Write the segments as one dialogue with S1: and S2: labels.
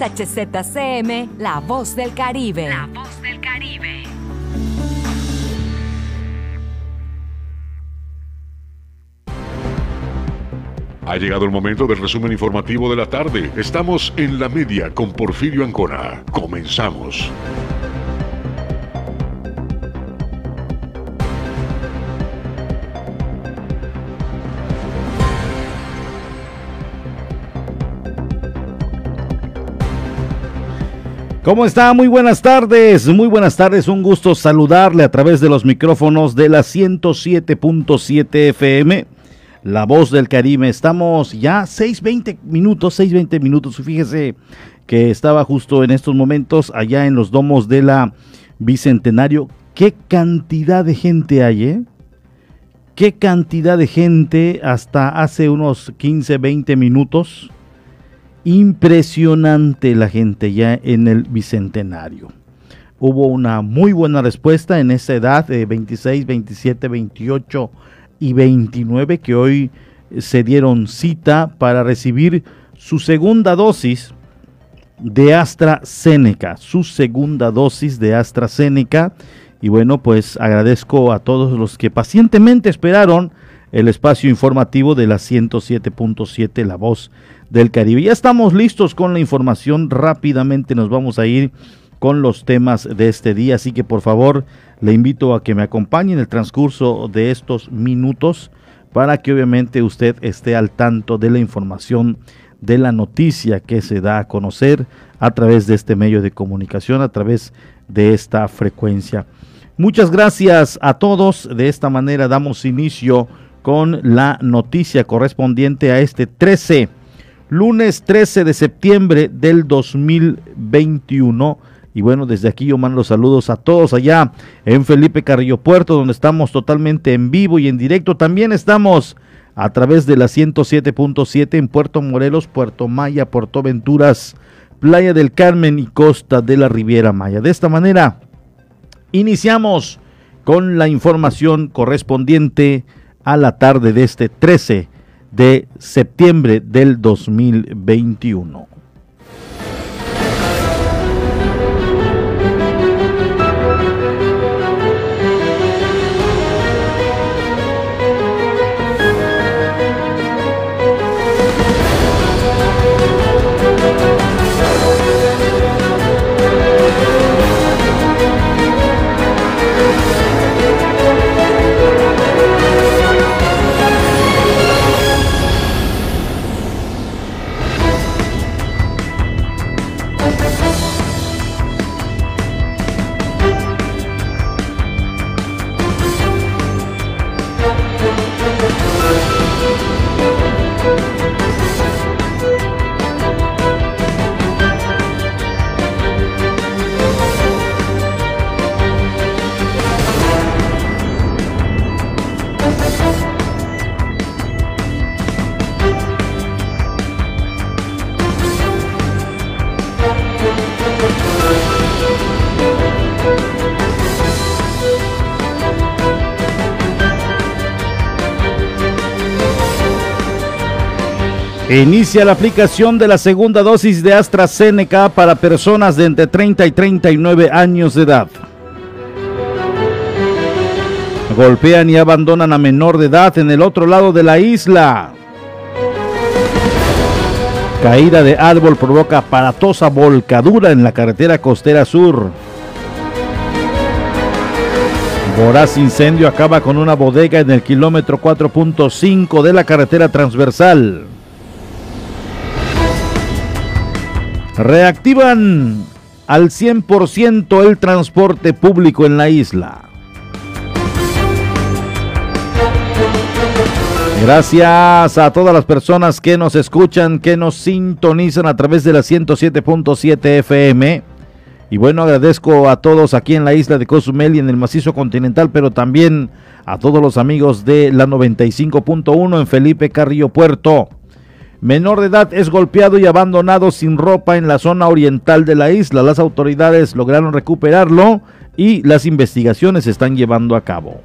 S1: XHZCM, La Voz del Caribe. La Voz del Caribe.
S2: Ha llegado el momento del resumen informativo de la tarde. Estamos en la media con Porfirio Ancona. Comenzamos.
S3: ¿Cómo está? Muy buenas tardes, muy buenas tardes, un gusto saludarle a través de los micrófonos de la 107.7 FM, La Voz del Caribe. Estamos ya 6.20 minutos, 6.20 minutos, fíjese que estaba justo en estos momentos allá en los domos de la Bicentenario. ¿Qué cantidad de gente hay, eh? ¿Qué cantidad de gente hasta hace unos 15, 20 minutos? Impresionante la gente ya en el Bicentenario. Hubo una muy buena respuesta en esa edad de 26, 27, 28 y 29 que hoy se dieron cita para recibir su segunda dosis de AstraZeneca, su segunda dosis de AstraZeneca. Y bueno, pues agradezco a todos los que pacientemente esperaron el espacio informativo de la 107.7 La Voz del Caribe. Ya estamos listos con la información, rápidamente nos vamos a ir con los temas de este día, así que por favor le invito a que me acompañe en el transcurso de estos minutos para que obviamente usted esté al tanto de la información de la noticia que se da a conocer a través de este medio de comunicación, a través de esta frecuencia. Muchas gracias a todos. De esta manera damos inicio con la noticia correspondiente a este 13, lunes 13 de septiembre del 2021. Y bueno, desde aquí yo mando saludos a todos allá en Felipe Carrillo Puerto, donde estamos totalmente en vivo y en directo. También estamos a través de la 107.7 en Puerto Morelos, Puerto Maya, Puerto Venturas, Playa del Carmen y Costa de la Riviera Maya. De esta manera, iniciamos con la información correspondiente a la tarde de este 13 de septiembre del 2021. Inicia la aplicación de la segunda dosis de AstraZeneca para personas de entre 30 y 39 años de edad. Golpean y abandonan a menor de edad en el otro lado de la isla. Caída de árbol provoca aparatosa volcadura en la carretera costera sur. Voraz incendio acaba con una bodega en el kilómetro 4.5 de la carretera transversal. Reactivan al 100% el transporte público en la isla. Gracias a todas las personas que nos escuchan, que nos sintonizan a través de la 107.7 FM. Y bueno, agradezco a todos aquí en la isla de Cozumel y en el macizo continental, pero también a todos los amigos de la 95.1 en Felipe Carrillo Puerto. Menor de edad es golpeado y abandonado sin ropa en la zona oriental de la isla. Las autoridades lograron recuperarlo y las investigaciones se están llevando a cabo.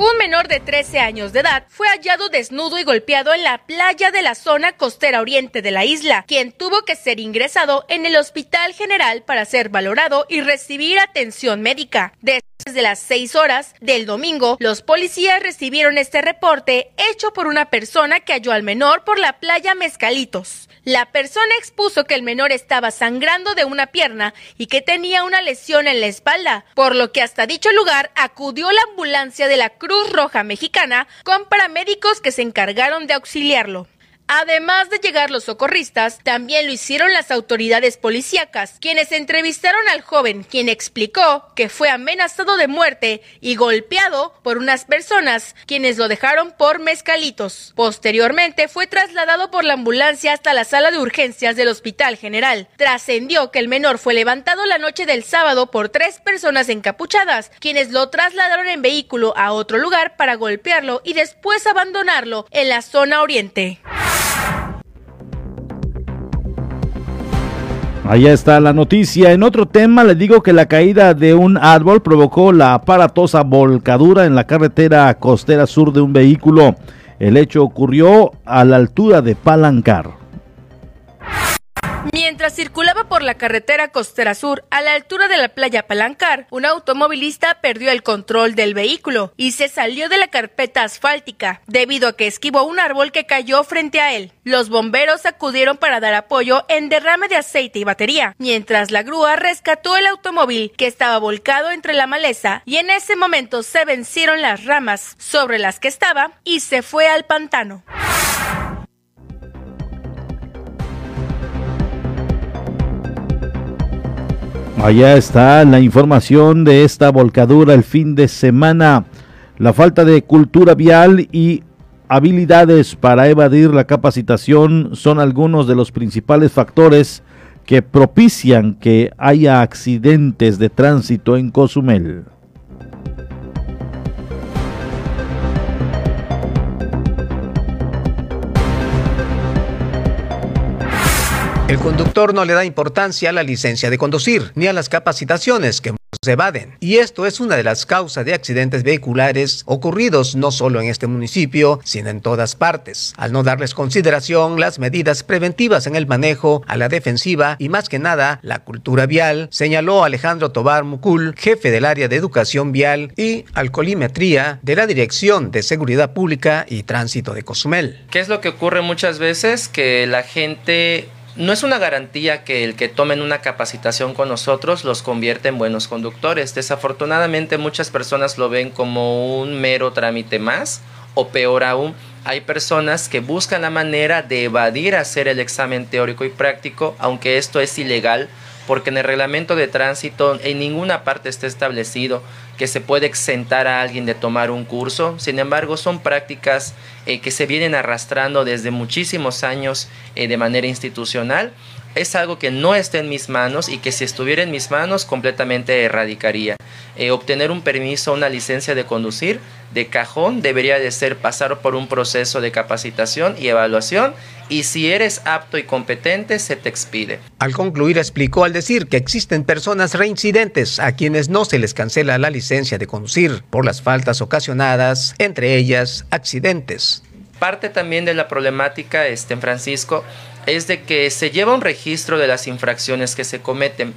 S4: Un menor de 13 años de edad fue hallado desnudo y golpeado en la playa de la zona costera oriente de la isla, quien tuvo que ser ingresado en el Hospital General para ser valorado y recibir atención médica. Después de las 6 horas del domingo, los policías recibieron este reporte hecho por una persona que halló al menor por la playa Mezcalitos. La persona expuso que el menor estaba sangrando de una pierna y que tenía una lesión en la espalda, por lo que hasta dicho lugar acudió la ambulancia de la Cruz Roja Mexicana con paramédicos que se encargaron de auxiliarlo. Además de llegar los socorristas, también lo hicieron las autoridades policíacas, quienes entrevistaron al joven, quien explicó que fue amenazado de muerte y golpeado por unas personas, quienes lo dejaron por mezcalitos. Posteriormente fue trasladado por la ambulancia hasta la sala de urgencias del Hospital General. Trascendió que el menor fue levantado la noche del sábado por tres personas encapuchadas, quienes lo trasladaron en vehículo a otro lugar para golpearlo y después abandonarlo en la zona oriente.
S3: Allá está la noticia. En otro tema, le digo que la caída de un árbol provocó la aparatosa volcadura en la carretera costera sur de un vehículo. El hecho ocurrió a la altura de Palancar.
S4: Mientras circulaba por la carretera costera sur a la altura de la playa Palancar, un automovilista perdió el control del vehículo y se salió de la carpeta asfáltica debido a que esquivó un árbol que cayó frente a él. Los bomberos acudieron para dar apoyo en derrame de aceite y batería, mientras la grúa rescató el automóvil que estaba volcado entre la maleza y en ese momento se vencieron las ramas sobre las que estaba y se fue al pantano.
S3: Allá está la información de esta volcadura el fin de semana. La falta de cultura vial y habilidades para evadir la capacitación son algunos de los principales factores que propician que haya accidentes de tránsito en Cozumel.
S5: El conductor no le da importancia a la licencia de conducir ni a las capacitaciones que se evaden. Y esto es una de las causas de accidentes vehiculares ocurridos no solo en este municipio, sino en todas partes. Al no darles consideración las medidas preventivas en el manejo, a la defensiva y más que nada la cultura vial, señaló Alejandro Tobar Mucul, jefe del área de educación vial y alcoholimetría de la Dirección de Seguridad Pública y Tránsito de Cozumel.
S6: ¿Qué es lo que ocurre muchas veces? Que la gente no es una garantía que el que tomen una capacitación con nosotros los convierte en buenos conductores. Desafortunadamente muchas personas lo ven como un mero trámite más o peor aún, hay personas que buscan la manera de evadir hacer el examen teórico y práctico, aunque esto es ilegal, porque en el reglamento de tránsito en ninguna parte está establecido que se puede exentar a alguien de tomar un curso. Sin embargo, son prácticas eh, que se vienen arrastrando desde muchísimos años eh, de manera institucional. Es algo que no está en mis manos y que si estuviera en mis manos completamente erradicaría. Eh, obtener un permiso, una licencia de conducir de cajón debería de ser pasar por un proceso de capacitación y evaluación y si eres apto y competente se te expide.
S5: Al concluir explicó al decir que existen personas reincidentes a quienes no se les cancela la licencia de conducir por las faltas ocasionadas, entre ellas accidentes.
S6: Parte también de la problemática, este, Francisco, es de que se lleva un registro de las infracciones que se cometen,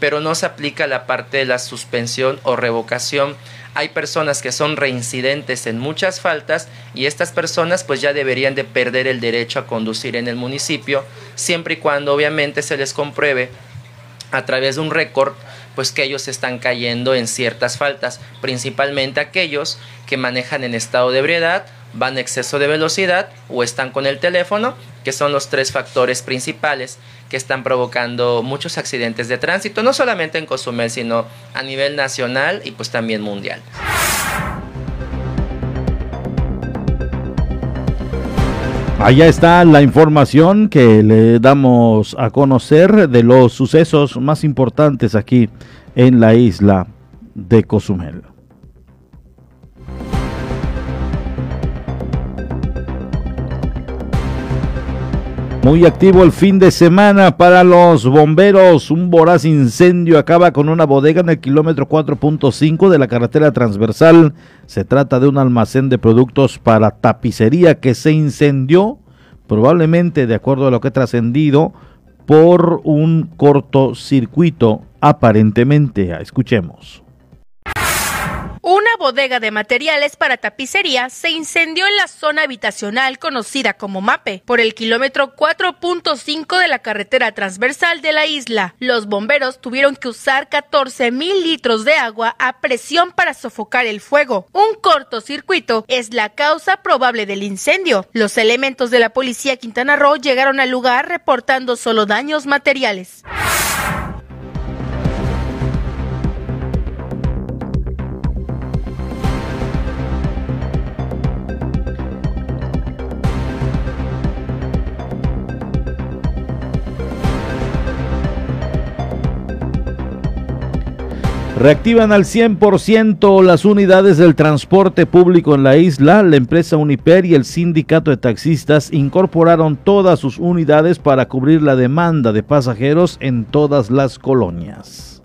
S6: pero no se aplica la parte de la suspensión o revocación. Hay personas que son reincidentes en muchas faltas y estas personas pues ya deberían de perder el derecho a conducir en el municipio, siempre y cuando obviamente se les compruebe a través de un récord pues que ellos están cayendo en ciertas faltas, principalmente aquellos que manejan en estado de ebriedad, van a exceso de velocidad o están con el teléfono, que son los tres factores principales que están provocando muchos accidentes de tránsito, no solamente en Cozumel, sino a nivel nacional y pues también mundial.
S3: Allá está la información que le damos a conocer de los sucesos más importantes aquí en la isla de Cozumel. Muy activo el fin de semana para los bomberos. Un voraz incendio acaba con una bodega en el kilómetro 4.5 de la carretera transversal. Se trata de un almacén de productos para tapicería que se incendió, probablemente de acuerdo a lo que ha trascendido, por un cortocircuito aparentemente. Escuchemos.
S4: Bodega de materiales para tapicería se incendió en la zona habitacional conocida como MAPE, por el kilómetro 4.5 de la carretera transversal de la isla. Los bomberos tuvieron que usar 14 mil litros de agua a presión para sofocar el fuego. Un cortocircuito es la causa probable del incendio. Los elementos de la policía Quintana Roo llegaron al lugar reportando solo daños materiales.
S3: Reactivan al 100% las unidades del transporte público en la isla. La empresa Uniper y el sindicato de taxistas incorporaron todas sus unidades para cubrir la demanda de pasajeros en todas las colonias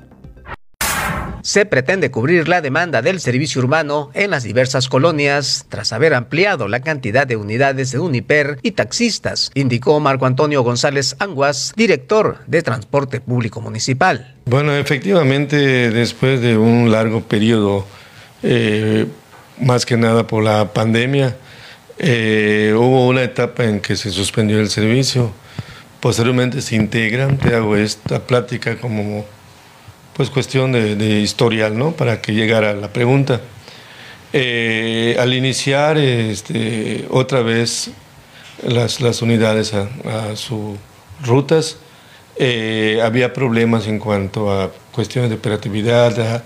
S5: se pretende cubrir la demanda del servicio urbano en las diversas colonias tras haber ampliado la cantidad de unidades de Uniper y taxistas, indicó Marco Antonio González Anguas, director de Transporte Público Municipal.
S7: Bueno, efectivamente, después de un largo periodo, eh, más que nada por la pandemia, eh, hubo una etapa en que se suspendió el servicio. Posteriormente se integran, te hago esta plática como pues cuestión de, historial, ¿no? Para que llegara la pregunta. Eh, al iniciar este, otra vez las, las unidades a, sus rutas, eh, había problemas en cuanto a cuestiones de operatividad,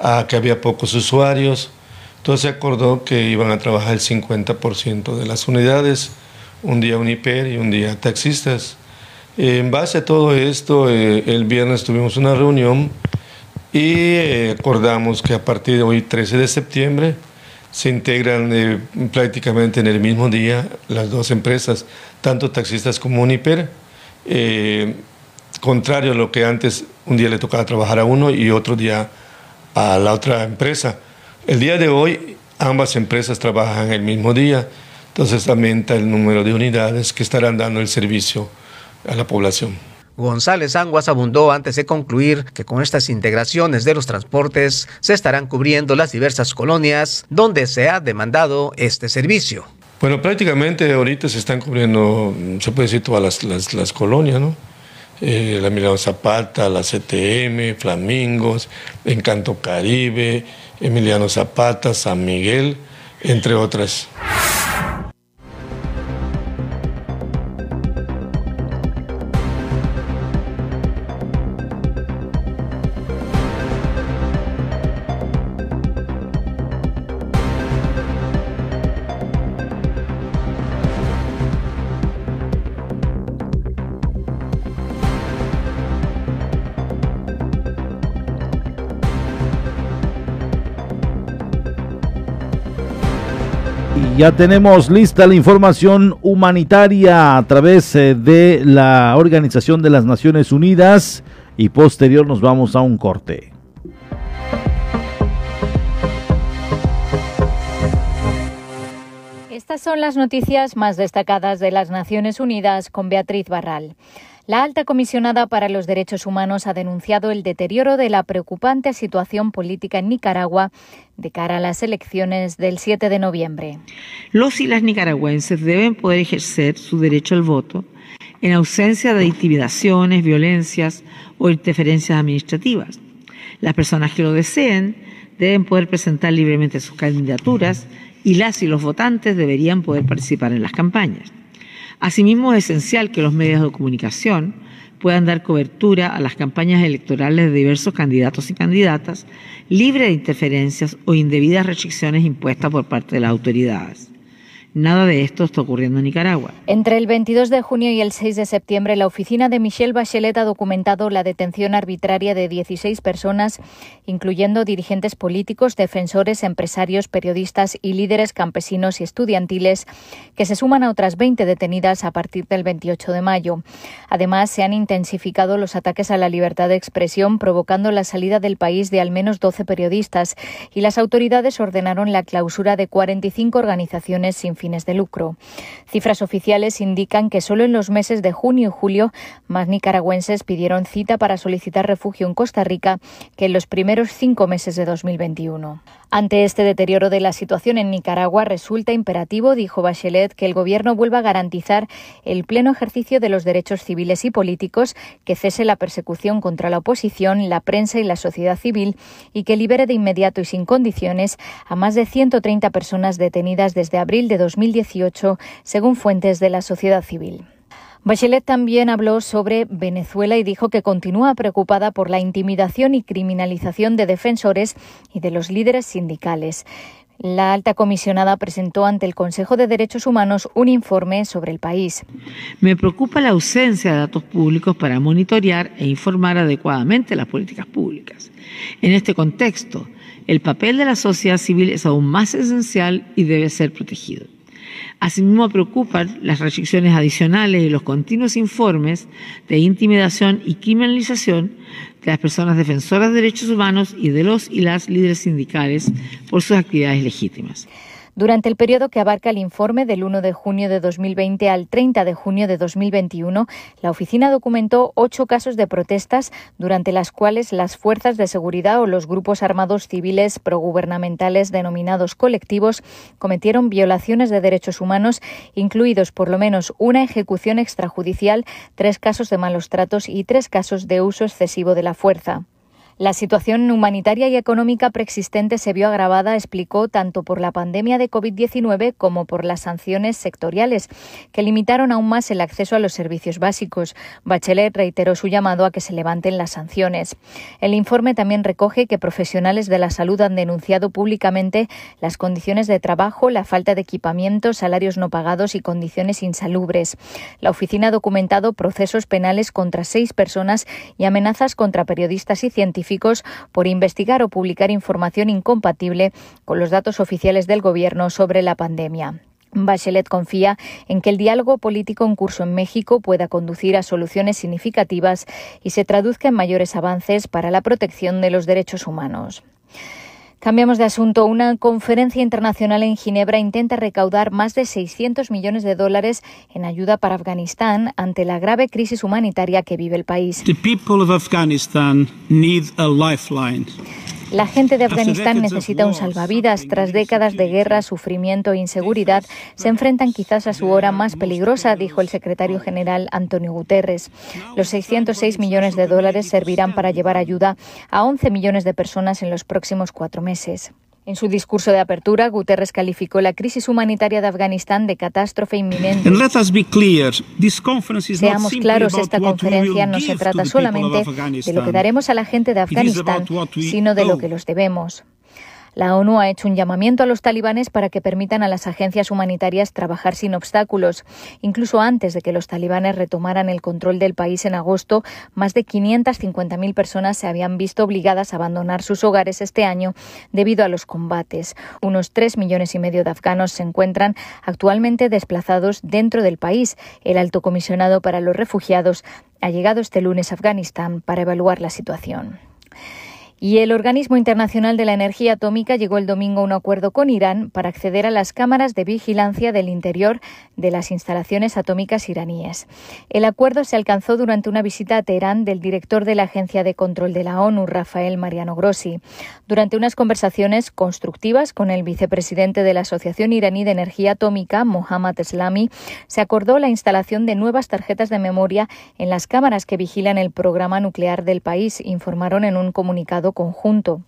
S7: a, que había pocos usuarios. Entonces se acordó que iban a trabajar el 50% de las unidades, un día Uniper y un día taxistas. En base a todo esto, eh, el viernes tuvimos una reunión y eh, acordamos que a partir de hoy, 13 de septiembre, se integran eh, prácticamente en el mismo día las dos empresas, tanto taxistas como Uniper, contrario a lo que antes un día le tocaba trabajar a uno y otro día a la otra empresa. El día de hoy ambas empresas trabajan el mismo día, entonces aumenta el número de unidades que estarán dando el servicio a la población.
S5: González Anguas abundó antes de concluir que con estas integraciones de los transportes se estarán cubriendo las diversas colonias donde se ha demandado este servicio.
S7: Bueno, prácticamente ahorita se están cubriendo, se puede decir, todas las, colonias, ¿no? Eh, la Emiliano Zapata, la CTM, Flamingos, Encanto Caribe, Emiliano Zapata, San Miguel, entre otras.
S3: Ya tenemos lista la información humanitaria a través eh, de la Organización de las Naciones Unidas y posterior nos vamos a un corte.
S8: Estas son las noticias más destacadas de las Naciones Unidas con Beatriz Barral. La alta comisionada para los derechos humanos ha denunciado el deterioro de la preocupante situación política en Nicaragua de cara a las elecciones del 7 de noviembre.
S9: Los y las nicaragüenses deben poder ejercer su derecho al voto en ausencia de intimidaciones, violencias o interferencias administrativas. Las personas que lo deseen deben poder presentar libremente sus candidaturas y las y los votantes deberían poder participar en las campañas. Asimismo, es esencial que los medios de comunicación puedan dar cobertura a las campañas electorales de diversos candidatos y candidatas, libre de interferencias o indebidas restricciones impuestas por parte de las autoridades. Nada de esto está ocurriendo en Nicaragua.
S8: Entre el 22 de junio y el 6 de septiembre, la oficina de Michelle Bachelet ha documentado la detención arbitraria de 16 personas, incluyendo dirigentes políticos, defensores, empresarios, periodistas y líderes campesinos y estudiantiles, que se suman a otras 20 detenidas a partir del 28 de mayo. Además, se han intensificado los ataques a la libertad de expresión, provocando la salida del país de al menos 12 periodistas, y las autoridades ordenaron la clausura de 45 organizaciones sin de lucro. Cifras oficiales indican que solo en los meses de junio y julio más nicaragüenses pidieron cita para solicitar refugio en Costa Rica que en los primeros cinco meses de 2021. Ante este deterioro de la situación en Nicaragua, resulta imperativo, dijo Bachelet, que el Gobierno vuelva a garantizar el pleno ejercicio de los derechos civiles y políticos, que cese la persecución contra la oposición, la prensa y la sociedad civil y que libere de inmediato y sin condiciones a más de 130 personas detenidas desde abril de 2018, según fuentes de la sociedad civil. Bachelet también habló sobre Venezuela y dijo que continúa preocupada por la intimidación y criminalización de defensores y de los líderes sindicales. La alta comisionada presentó ante el Consejo de Derechos Humanos un informe sobre el país.
S9: Me preocupa la ausencia de datos públicos para monitorear e informar adecuadamente las políticas públicas. En este contexto, el papel de la sociedad civil es aún más esencial y debe ser protegido. Asimismo, preocupan las restricciones adicionales y los continuos informes de intimidación y criminalización de las personas defensoras de derechos humanos y de los y las líderes sindicales por sus actividades legítimas.
S8: Durante el periodo que abarca el informe del 1 de junio de 2020 al 30 de junio de 2021, la oficina documentó ocho casos de protestas durante las cuales las fuerzas de seguridad o los grupos armados civiles progubernamentales denominados colectivos cometieron violaciones de derechos humanos, incluidos por lo menos una ejecución extrajudicial, tres casos de malos tratos y tres casos de uso excesivo de la fuerza. La situación humanitaria y económica preexistente se vio agravada, explicó, tanto por la pandemia de COVID-19 como por las sanciones sectoriales, que limitaron aún más el acceso a los servicios básicos. Bachelet reiteró su llamado a que se levanten las sanciones. El informe también recoge que profesionales de la salud han denunciado públicamente las condiciones de trabajo, la falta de equipamiento, salarios no pagados y condiciones insalubres. La oficina ha documentado procesos penales contra seis personas y amenazas contra periodistas y científicos por investigar o publicar información incompatible con los datos oficiales del Gobierno sobre la pandemia. Bachelet confía en que el diálogo político en curso en México pueda conducir a soluciones significativas y se traduzca en mayores avances para la protección de los derechos humanos. Cambiamos de asunto. Una conferencia internacional en Ginebra intenta recaudar más de 600 millones de dólares en ayuda para Afganistán ante la grave crisis humanitaria que vive el país.
S10: The people of Afghanistan need a lifeline.
S8: La gente de Afganistán necesita un salvavidas. Tras décadas de guerra, sufrimiento e inseguridad, se enfrentan quizás a su hora más peligrosa, dijo el secretario general Antonio Guterres. Los 606 millones de dólares servirán para llevar ayuda a 11 millones de personas en los próximos cuatro meses. En su discurso de apertura, Guterres calificó la crisis humanitaria de Afganistán de catástrofe inminente. Seamos claros, esta conferencia no se trata solamente de lo que daremos a la gente de Afganistán, sino de lo que los debemos. La ONU ha hecho un llamamiento a los talibanes para que permitan a las agencias humanitarias trabajar sin obstáculos. Incluso antes de que los talibanes retomaran el control del país en agosto, más de 550.000 personas se habían visto obligadas a abandonar sus hogares este año debido a los combates. Unos 3 millones y medio de afganos se encuentran actualmente desplazados dentro del país. El alto comisionado para los refugiados ha llegado este lunes a Afganistán para evaluar la situación. Y el Organismo Internacional de la Energía Atómica llegó el domingo a un acuerdo con Irán para acceder a las cámaras de vigilancia del interior de las instalaciones atómicas iraníes. El acuerdo se alcanzó durante una visita a Teherán del director de la Agencia de Control de la ONU, Rafael Mariano Grossi. Durante unas conversaciones constructivas con el vicepresidente de la Asociación Iraní de Energía Atómica, Mohammad Eslami, se acordó la instalación de nuevas tarjetas de memoria en las cámaras que vigilan el programa nuclear del país, informaron en un comunicado conjunto.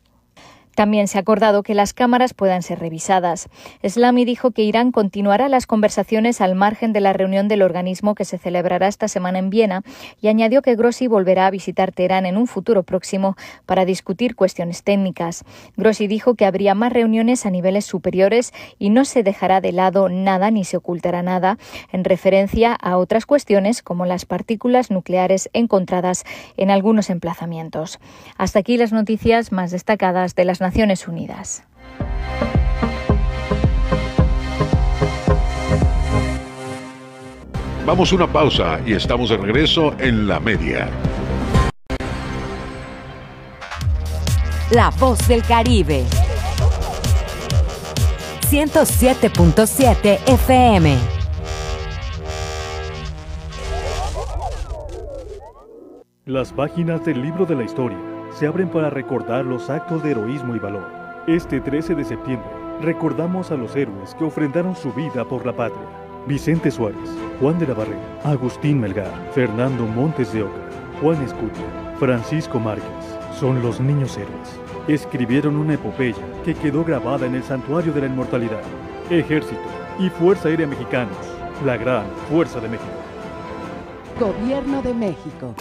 S8: También se ha acordado que las cámaras puedan ser revisadas. Slami dijo que Irán continuará las conversaciones al margen de la reunión del organismo que se celebrará esta semana en Viena y añadió que Grossi volverá a visitar Teherán en un futuro próximo para discutir cuestiones técnicas. Grossi dijo que habría más reuniones a niveles superiores y no se dejará de lado nada ni se ocultará nada en referencia a otras cuestiones como las partículas nucleares encontradas en algunos emplazamientos. Hasta aquí las noticias más destacadas de las Naciones Unidas.
S2: Vamos a una pausa y estamos de regreso en la media.
S1: La voz del Caribe. 107.7 FM.
S11: Las páginas del libro de la historia se abren para recordar los actos de heroísmo y valor. Este 13 de septiembre recordamos a los héroes que ofrendaron su vida por la patria. Vicente Suárez, Juan de la Barrera, Agustín Melgar, Fernando Montes de Oca, Juan Escutia, Francisco Márquez, son los niños héroes. Escribieron una epopeya que quedó grabada en el Santuario de la Inmortalidad. Ejército y Fuerza Aérea Mexicanos, la gran Fuerza de México.
S12: Gobierno de México.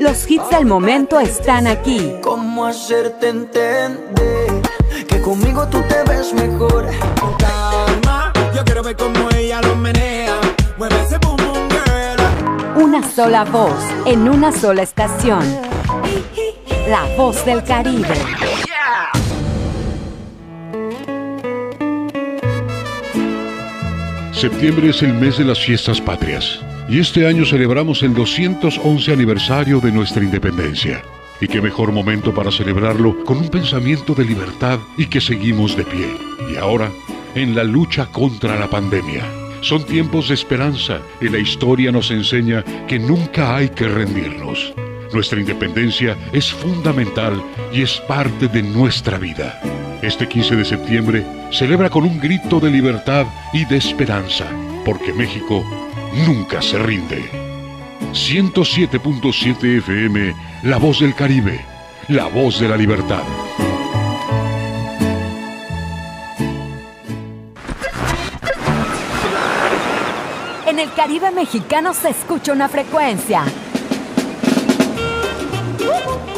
S1: Los hits del momento están aquí.
S13: ¿Cómo hacerte entender que conmigo tú te ves mejor? Con calma, yo quiero ver cómo ella lo menea. Mueve ese boom boom girl.
S1: Una sola voz en una sola estación. La voz del Caribe.
S2: Septiembre es el mes de las fiestas patrias y este año celebramos el 211 aniversario de nuestra independencia. Y qué mejor momento para celebrarlo con un pensamiento de libertad y que seguimos de pie. Y ahora, en la lucha contra la pandemia. Son tiempos de esperanza y la historia nos enseña que nunca hay que rendirnos. Nuestra independencia es fundamental y es parte de nuestra vida. Este 15 de septiembre celebra con un grito de libertad y de esperanza, porque México nunca se rinde. 107.7 FM, La Voz del Caribe, la voz de la libertad.
S1: En el Caribe mexicano se escucha una frecuencia.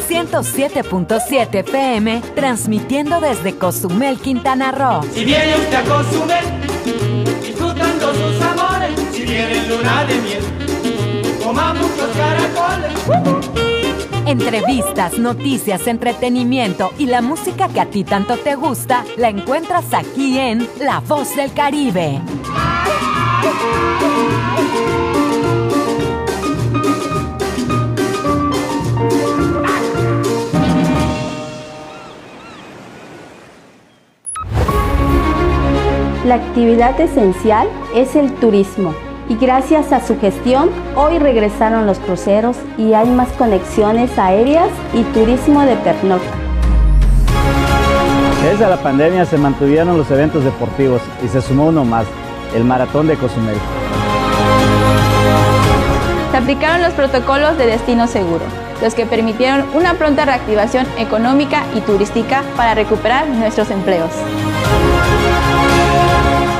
S1: 107.7 FM, transmitiendo desde Cozumel, Quintana Roo.
S14: Si viene usted a Cozumel, luna de miel, coma muchos caracoles.
S1: Entrevistas, noticias, entretenimiento y la música que a ti tanto te gusta, la encuentras aquí en La Voz del Caribe.
S15: La actividad esencial es el turismo y gracias a su gestión hoy regresaron los cruceros y hay más conexiones aéreas y turismo de pernocta.
S16: Desde la pandemia se mantuvieron los eventos deportivos y se sumó uno más, el Maratón de Cozumel.
S17: Se aplicaron los protocolos de destino seguro, los que permitieron una pronta reactivación económica y turística para recuperar nuestros empleos.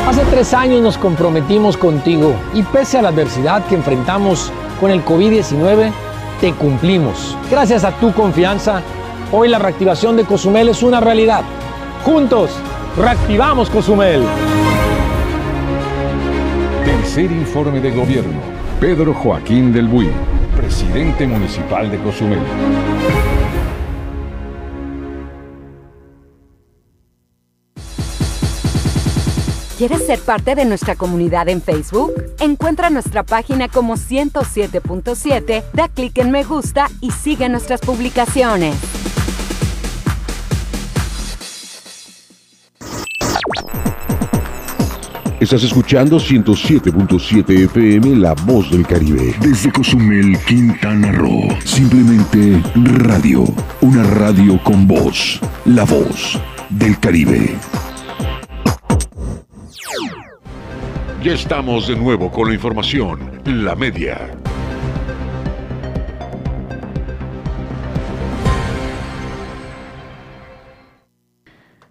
S18: Hace tres años nos comprometimos contigo y pese a la adversidad que enfrentamos con el COVID-19, te cumplimos. Gracias a tu confianza, hoy la reactivación de Cozumel es una realidad. Juntos, reactivamos Cozumel.
S19: Tercer informe de gobierno. Pedro Joaquín del Buy, presidente municipal de Cozumel.
S1: ¿Quieres ser parte de nuestra comunidad en Facebook? Encuentra nuestra página como 107.7, da clic en me gusta y sigue nuestras publicaciones.
S2: Estás escuchando 107.7 FM La Voz del Caribe. Desde Cozumel, Quintana Roo. Simplemente radio. Una radio con voz. La Voz del Caribe. Estamos de nuevo con la información, la media.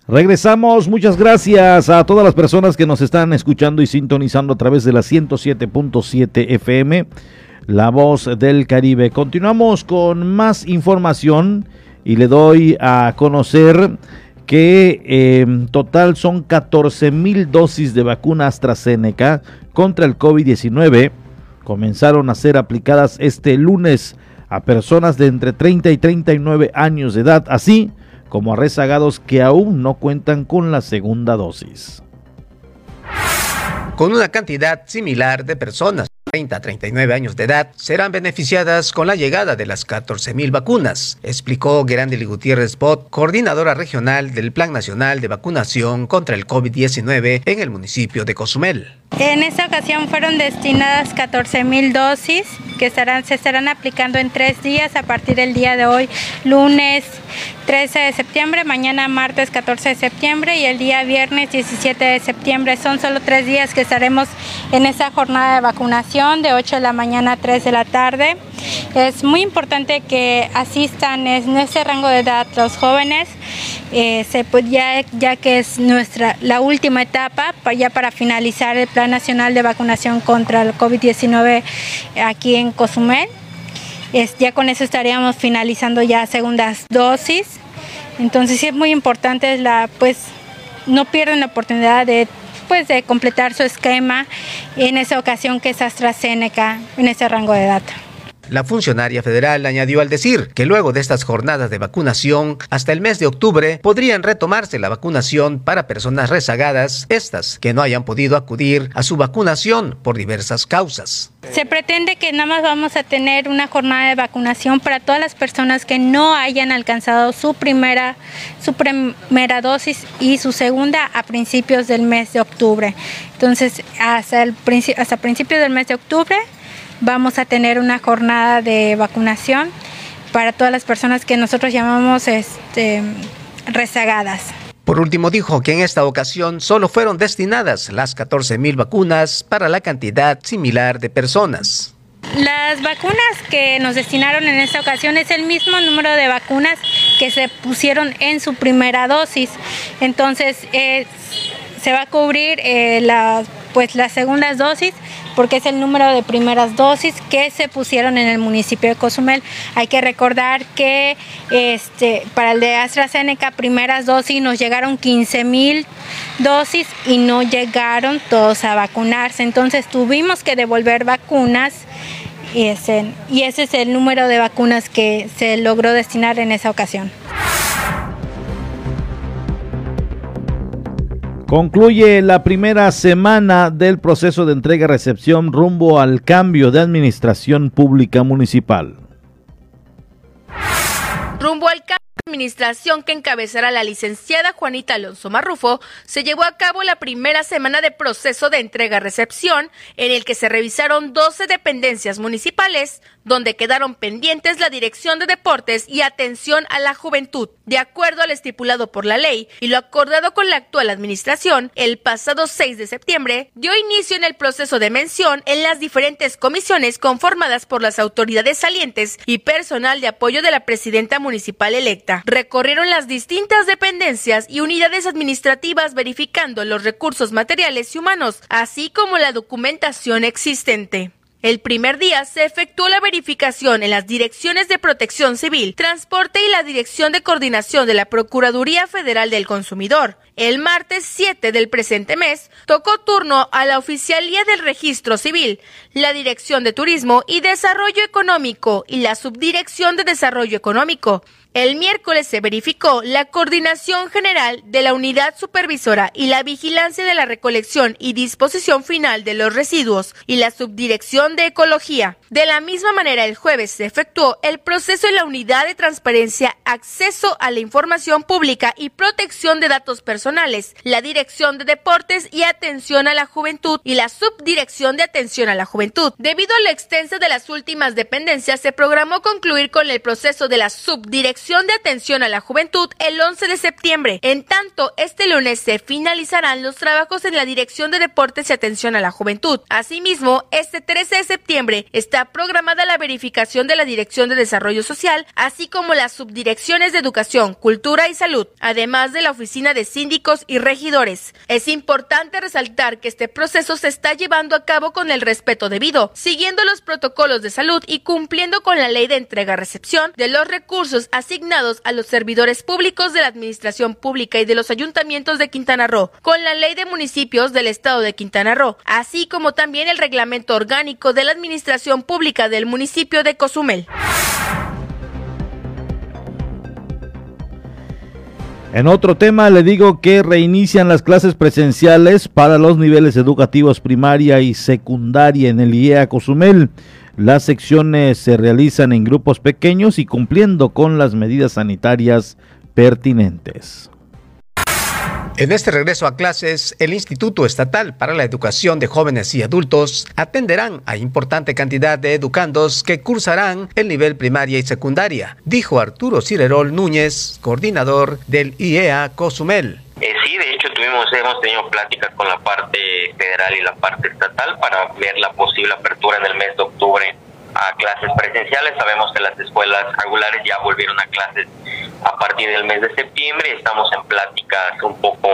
S3: Regresamos, muchas gracias a todas las personas que nos están escuchando y sintonizando a través de la 107.7 FM, La Voz del Caribe. Continuamos con más información y le doy a conocer que en total son 14 mil dosis de vacuna AstraZeneca contra el COVID-19. Comenzaron a ser aplicadas este lunes a personas de entre 30 y 39 años de edad, así como a rezagados que aún no cuentan con la segunda dosis.
S5: Con una cantidad similar de personas 30 a 39 años de edad serán beneficiadas con la llegada de las 14.000 vacunas, explicó Gerandeli Gutiérrez Bot, coordinadora regional del Plan Nacional de Vacunación contra el COVID-19 en el municipio de Cozumel.
S20: En esta ocasión fueron destinadas 14.000 dosis que se estarán aplicando en tres días a partir del día de hoy, lunes 13 de septiembre, mañana martes 14 de septiembre y el día viernes 17 de septiembre. Son solo tres días que estaremos en esta jornada de vacunación de 8 de la mañana a 3 de la tarde. Es muy importante que asistan en este rango de edad los jóvenes, eh, ya, que es nuestra la última etapa ya para finalizar el Plan Nacional de Vacunación contra el COVID-19 aquí en Cozumel. Ya con eso estaríamos finalizando ya segundas dosis. Entonces sí es muy importante la pues no pierden la oportunidad de pues de completar su esquema en esa ocasión que es AstraZeneca en ese rango de edad.
S5: La funcionaria federal añadió al decir que luego de estas jornadas de vacunación, hasta el mes de octubre podrían retomarse la vacunación para personas rezagadas, estas que no hayan podido acudir a su vacunación por diversas causas.
S20: Se pretende que nada más vamos a tener una jornada de vacunación para todas las personas que no hayan alcanzado su primera, su primera dosis y su segunda a principios del mes de octubre. Entonces, hasta, el, hasta principios del mes de octubre vamos a tener una jornada de vacunación para todas las personas que nosotros llamamos este, rezagadas.
S5: Por último, dijo que en esta ocasión solo fueron destinadas las 14 mil vacunas para la cantidad similar de personas.
S20: Las vacunas que nos destinaron en esta ocasión es el mismo número de vacunas que se pusieron en su primera dosis. Entonces, se va a cubrir eh, pues, las segundas dosis porque es el número de primeras dosis que se pusieron en el municipio de Cozumel. Hay que recordar que este, para el de AstraZeneca primeras dosis nos llegaron 15 mil dosis y no llegaron todos a vacunarse. Entonces tuvimos que devolver vacunas y ese, y ese es el número de vacunas que se logró destinar en esa ocasión.
S3: Concluye la primera semana del proceso de entrega-recepción rumbo al cambio de administración pública municipal.
S4: Rumbo al cambio administración que encabezará la licenciada Juanita Alonso Marrufo, se llevó a cabo la primera semana de proceso de entrega-recepción, en el que se revisaron 12 dependencias municipales, donde quedaron pendientes la Dirección de Deportes y Atención a la Juventud. De acuerdo al estipulado por la ley y lo acordado con la actual administración, el pasado 6 de septiembre dio inicio en el proceso de mención en las diferentes comisiones conformadas por las autoridades salientes y personal de apoyo de la presidenta municipal electa. Recorrieron las distintas dependencias y unidades administrativas verificando los recursos materiales y humanos, así como la documentación existente. El primer día se efectuó la verificación en las direcciones de protección civil, transporte y la dirección de coordinación de la Procuraduría Federal del Consumidor. El martes 7 del presente mes tocó turno a la Oficialía del Registro Civil, la Dirección de Turismo y Desarrollo Económico y la Subdirección de Desarrollo Económico. El miércoles se verificó la coordinación general de la unidad supervisora y la vigilancia de la recolección y disposición final de los residuos y la subdirección de ecología. De la misma manera, el jueves se efectuó el proceso en la unidad de transparencia, acceso a la información pública y protección de datos personales, la dirección de deportes y atención a la juventud y la subdirección de atención a la juventud. Debido a la extensa de las últimas dependencias, se programó concluir con el proceso de la subdirección Dirección de Atención a la Juventud el 11 de septiembre. En tanto, este lunes se finalizarán los trabajos en la Dirección de Deportes y Atención a la Juventud. Asimismo, este 13 de septiembre está programada la verificación de la Dirección de Desarrollo Social, así como las subdirecciones de Educación, Cultura y Salud, además de la Oficina de Síndicos y Regidores. Es importante resaltar que este proceso se está llevando a cabo con el respeto debido, siguiendo los protocolos de salud y cumpliendo con la ley de entrega-recepción de los recursos a los servidores públicos de la Administración Pública y de los ayuntamientos de Quintana Roo, con la ley de municipios del Estado de Quintana Roo, así como también el reglamento orgánico de la Administración Pública del municipio de Cozumel.
S3: En otro tema le digo que reinician las clases presenciales para los niveles educativos primaria y secundaria en el IEA Cozumel. Las secciones se realizan en grupos pequeños y cumpliendo con las medidas sanitarias pertinentes.
S5: En este regreso a clases, el Instituto Estatal para la Educación de Jóvenes y Adultos atenderán a importante cantidad de educandos que cursarán el nivel primaria y secundaria, dijo Arturo Cirerol Núñez, coordinador del IEA Cozumel.
S21: Eh, sí, de hecho tuvimos, hemos tenido pláticas con la parte federal y la parte estatal para ver la posible apertura en el mes de octubre a clases presenciales. Sabemos que las escuelas regulares ya volvieron a clases a partir del mes de septiembre. Estamos en pláticas un poco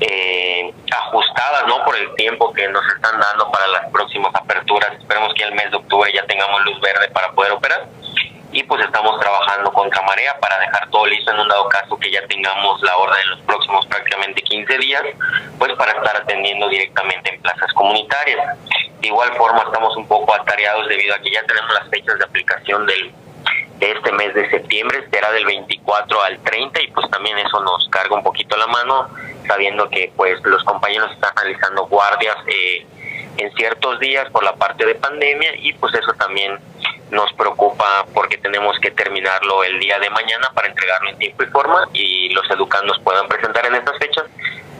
S21: eh, ajustadas, ¿no? Por el tiempo que nos están dando para las próximas aperturas. Esperemos que el mes de octubre ya tengamos luz verde para poder operar. Y pues estamos trabajando con Camarea para dejar todo listo en un dado caso que ya tengamos la orden en los próximos prácticamente 15 días, pues para estar atendiendo directamente en plazas comunitarias. De igual forma estamos un poco atareados debido a que ya tenemos las fechas de aplicación del de este mes de septiembre, será del 24 al 30 y pues también eso nos carga un poquito la mano, sabiendo que pues los compañeros están realizando guardias eh, en ciertos días por la parte de pandemia y pues eso también nos preocupa porque tenemos que terminarlo el día de mañana para entregarlo en tiempo y forma y los educandos puedan presentar en estas fechas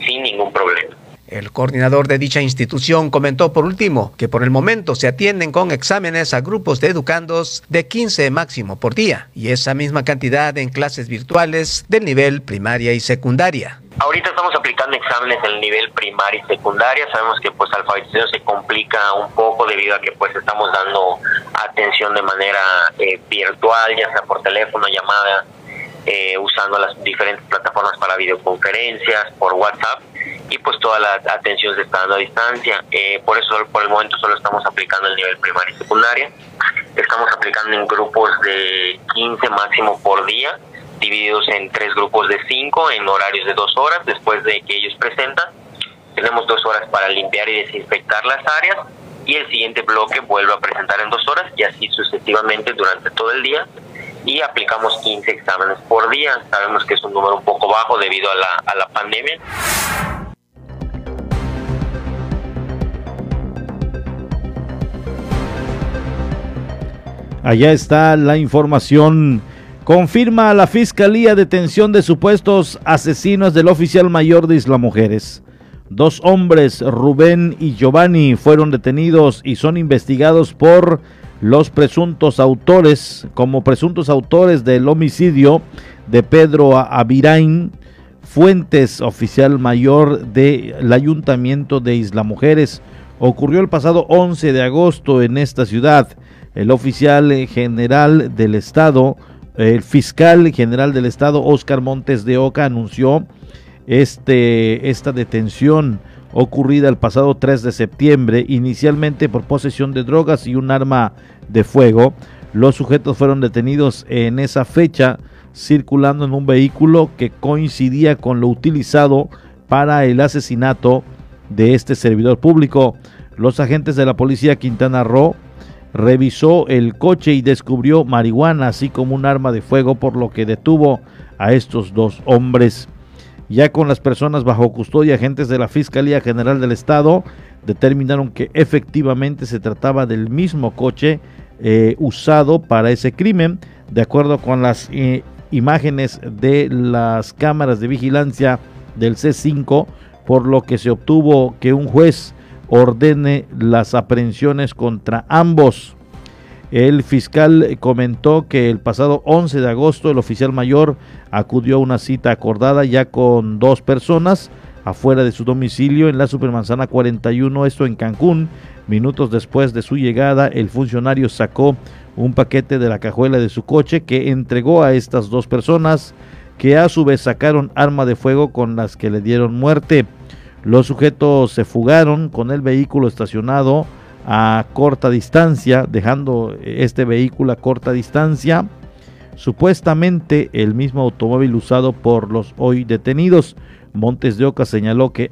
S21: sin ningún problema.
S5: El coordinador de dicha institución comentó por último que por el momento se atienden con exámenes a grupos de educandos de 15 máximo por día y esa misma cantidad en clases virtuales del nivel primaria y secundaria.
S21: Ahorita estamos aplicando exámenes en el nivel primaria y secundaria. Sabemos que pues alfabetización se complica un poco debido a que pues estamos dando atención de manera eh, virtual, ya sea por teléfono, llamada, eh, usando las diferentes plataformas para videoconferencias, por WhatsApp y pues toda la atención se está dando a distancia. Eh, por eso por el momento solo estamos aplicando el nivel primaria y secundaria. Estamos aplicando en grupos de 15 máximo por día, divididos en tres grupos de 5 en horarios de dos horas después de que ellos presentan. Tenemos dos horas para limpiar y desinfectar las áreas y el siguiente bloque vuelve a presentar en dos horas y así sucesivamente durante todo el día y aplicamos 15 exámenes por día. Sabemos que es un número un poco bajo debido a la, a la pandemia.
S3: Allá está la información. Confirma la Fiscalía detención de supuestos asesinos del oficial mayor de Isla Mujeres. Dos hombres, Rubén y Giovanni, fueron detenidos y son investigados por los presuntos autores, como presuntos autores del homicidio de Pedro Avirain Fuentes, oficial mayor del Ayuntamiento de Isla Mujeres. Ocurrió el pasado 11 de agosto en esta ciudad. El oficial general del Estado, el fiscal general del Estado, Oscar Montes de Oca, anunció este, esta detención ocurrida el pasado 3 de septiembre, inicialmente por posesión de drogas y un arma de fuego. Los sujetos fueron detenidos en esa fecha circulando en un vehículo que coincidía con lo utilizado para el asesinato de este servidor público. Los agentes de la policía Quintana Roo revisó el coche y descubrió marihuana, así como un arma de fuego, por lo que detuvo a estos dos hombres. Ya con las personas bajo custodia, agentes de la Fiscalía General del Estado determinaron que efectivamente se trataba del mismo coche eh, usado para ese crimen, de acuerdo con las eh, imágenes de las cámaras de vigilancia del C5, por lo que se obtuvo que un juez ordene las aprehensiones contra ambos. El fiscal comentó que el pasado 11 de agosto el oficial mayor acudió a una cita acordada ya con dos personas afuera de su domicilio en la Supermanzana 41, esto en Cancún. Minutos después de su llegada, el funcionario sacó un paquete de la cajuela de su coche que entregó a estas dos personas que a su vez sacaron arma de fuego con las que le dieron muerte. Los sujetos se fugaron con el vehículo estacionado a corta distancia, dejando este vehículo a corta distancia. Supuestamente el mismo automóvil usado por los hoy detenidos. Montes de Oca señaló que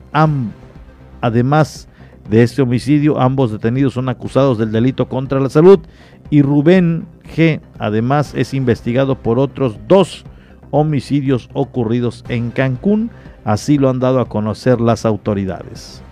S3: además de este homicidio, ambos detenidos son acusados del delito contra la salud y Rubén G. además es investigado por otros dos homicidios ocurridos en Cancún, así lo han dado a conocer las autoridades.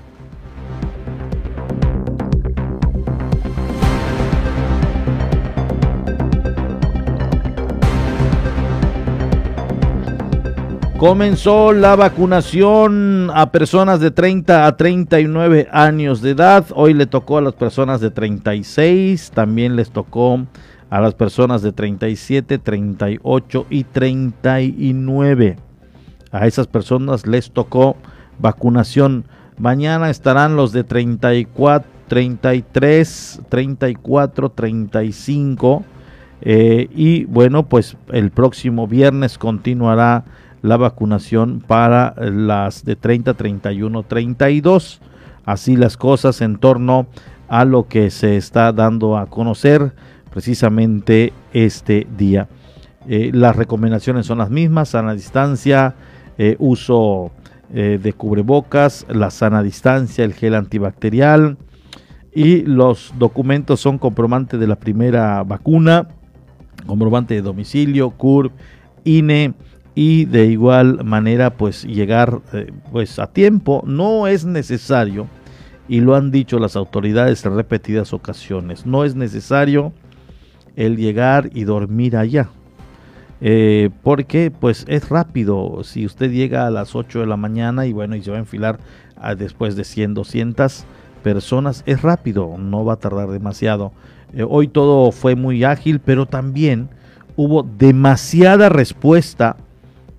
S3: Comenzó la vacunación a personas de 30 a 39 años de edad. Hoy le tocó a las personas de 36, también les tocó a las personas de 37, 38 y 39. A esas personas les tocó vacunación. Mañana estarán los de 34, 33, 34, 35. y bueno, pues el próximo viernes continuará la vacunación para las de 30, 31, 32. Así las cosas en torno a lo que se está dando a conocer precisamente este día. Eh, las recomendaciones son las mismas, sana distancia, eh, uso eh, de cubrebocas, la sana distancia, el gel antibacterial y los documentos son comprobante de la primera vacuna, comprobante de domicilio, CURB, INE, y de igual manera pues llegar eh, pues a tiempo. No es necesario y lo han dicho las autoridades en repetidas ocasiones no es necesario el llegar y dormir allá eh, porque pues es rápido si usted llega a las 8 de la mañana y bueno y se va a enfilar después de 100 200 personas es rápido no va a tardar demasiado eh, hoy todo fue muy ágil pero también hubo demasiada respuesta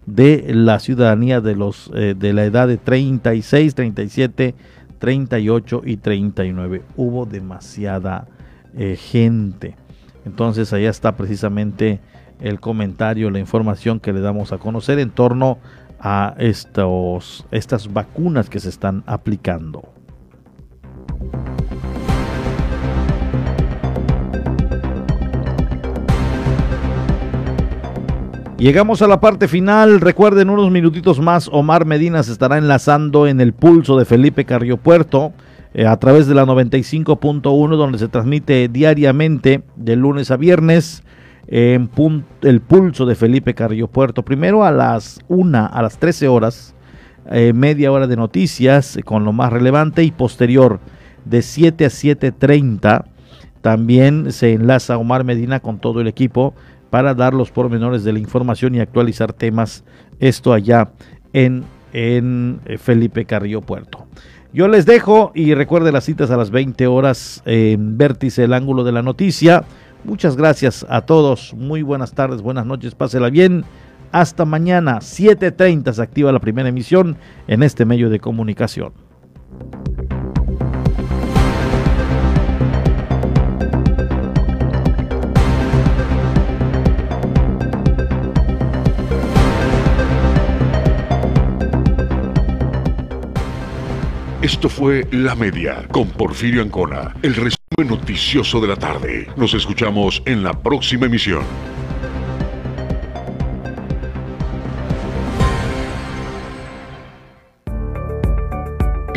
S3: de la ciudadanía de los eh, de la edad de 36, 37, 38 y 39. Hubo demasiada gente. Entonces allá está precisamente el comentario, la información que le damos a conocer en torno a estos, estas vacunas que se están aplicando. Llegamos a la parte final. Recuerden, unos minutitos más, Omar Medina se estará enlazando en el pulso de Felipe Carriopuerto eh, a través de la 95.1, donde se transmite diariamente de lunes a viernes en el pulso de Felipe Carriopuerto. Primero a las 1, a las 13 horas, eh, media hora de noticias con lo más relevante y posterior de 7 a 7.30. También se enlaza Omar Medina con todo el equipo para dar los pormenores de la información y actualizar temas. Esto allá en, en eh, Felipe Carrillo Puerto. Yo les dejo y recuerde las citas a las 20 horas en Vértice, el ángulo de la noticia. Muchas gracias a todos. Muy buenas tardes, buenas noches, pásela bien. Hasta mañana, 7.30 se activa la primera emisión en este medio de comunicación.
S2: Esto fue La Media con Porfirio Ancona, el noticioso de la tarde. Nos escuchamos en la próxima emisión.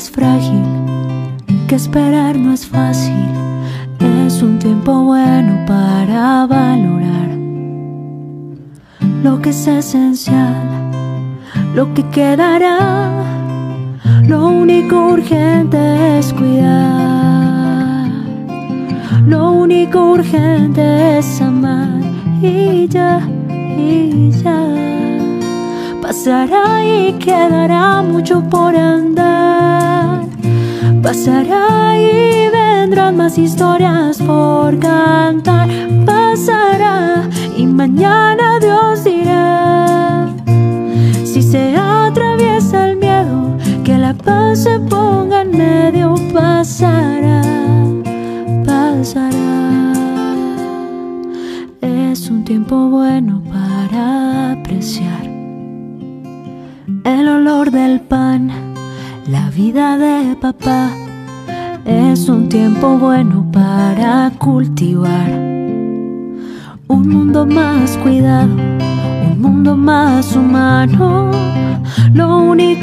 S22: Es frágil, que esperar no es fácil. Es un tiempo bueno para valorar lo que es esencial, lo que quedará. Lo único urgente es cuidar, lo único urgente es amar y ya, y ya. Pasará y quedará mucho por andar. Pasará y vendrán más historias por cantar. Pasará y mañana Dios dirá. Si se atraviesa el miedo, que la paz se ponga en medio. Pasará, pasará. Es un tiempo bueno para apreciar el olor del pan, la vida de papá. Es un tiempo bueno para cultivar un mundo más cuidado, un mundo más humano. Lo único